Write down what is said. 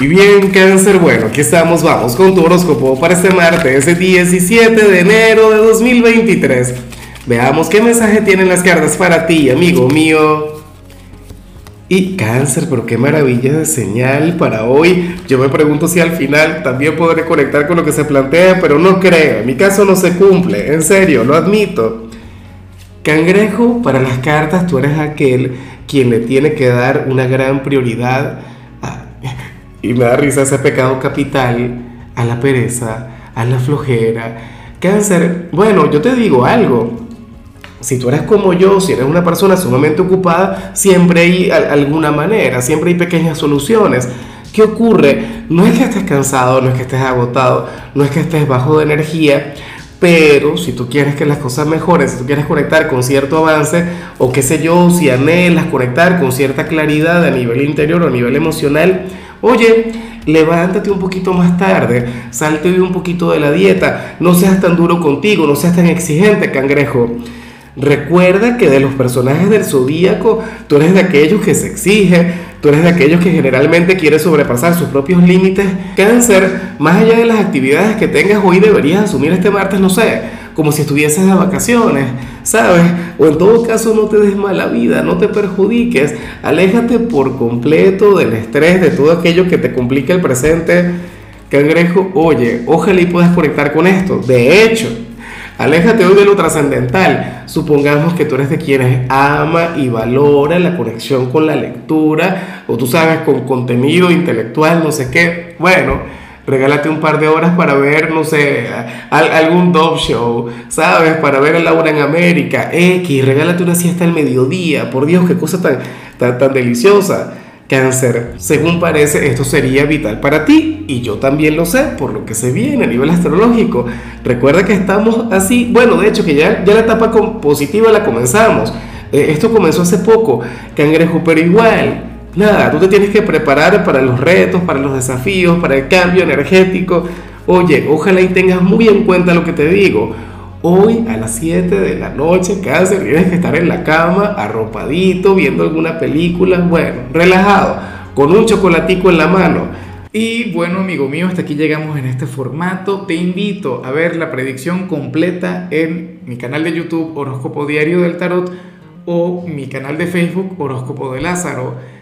Y bien, cáncer, bueno, aquí estamos, vamos con tu horóscopo para este martes, ese 17 de enero de 2023. Veamos qué mensaje tienen las cartas para ti, amigo mío. Y cáncer, pero qué maravilla de señal para hoy. Yo me pregunto si al final también podré conectar con lo que se plantea, pero no creo, en mi caso no se cumple, en serio, lo admito. Cangrejo, para las cartas tú eres aquel quien le tiene que dar una gran prioridad y me da risa ese pecado capital a la pereza, a la flojera. Cáncer, bueno, yo te digo algo. Si tú eres como yo, si eres una persona sumamente ocupada, siempre hay alguna manera, siempre hay pequeñas soluciones. ¿Qué ocurre? No es que estés cansado, no es que estés agotado, no es que estés bajo de energía, pero si tú quieres que las cosas mejoren, si tú quieres conectar con cierto avance, o qué sé yo, si anhelas conectar con cierta claridad a nivel interior o a nivel emocional, Oye, levántate un poquito más tarde, salte hoy un poquito de la dieta, no seas tan duro contigo, no seas tan exigente, cangrejo. Recuerda que de los personajes del zodíaco, tú eres de aquellos que se exige, tú eres de aquellos que generalmente quiere sobrepasar sus propios límites. Cáncer, más allá de las actividades que tengas hoy, deberías asumir este martes, no sé, como si estuvieses de vacaciones, ¿sabes? O en todo caso no te des mala vida, no te perjudiques, aléjate por completo del estrés, de todo aquello que te complica el presente. Cangrejo, oye, ojalá y puedas conectar con esto. De hecho, aléjate hoy de lo trascendental. Supongamos que tú eres de quienes ama y valora la conexión con la lectura, o tú sabes, con contenido intelectual, no sé qué. Bueno, regálate un par de horas para ver, no sé, algún dog show, ¿sabes? Para ver a Laura en América, X, regálate una siesta al mediodía, por Dios, qué cosa tan, tan, tan deliciosa. Cáncer, según parece, esto sería vital para ti y yo también lo sé por lo que se viene a nivel astrológico. Recuerda que estamos así, bueno, de hecho que ya, ya la etapa positiva la comenzamos. Eh, esto comenzó hace poco, cangrejo, pero igual, Nada, tú te tienes que preparar para los retos, para los desafíos, para el cambio energético. Oye, ojalá y tengas muy en cuenta lo que te digo. Hoy a las 7 de la noche, casi tienes que estar en la cama, arropadito, viendo alguna película, bueno, relajado, con un chocolatico en la mano. Y bueno, amigo mío, hasta aquí llegamos en este formato. Te invito a ver la predicción completa en mi canal de YouTube Horóscopo Diario del Tarot o mi canal de Facebook Horóscopo de Lázaro.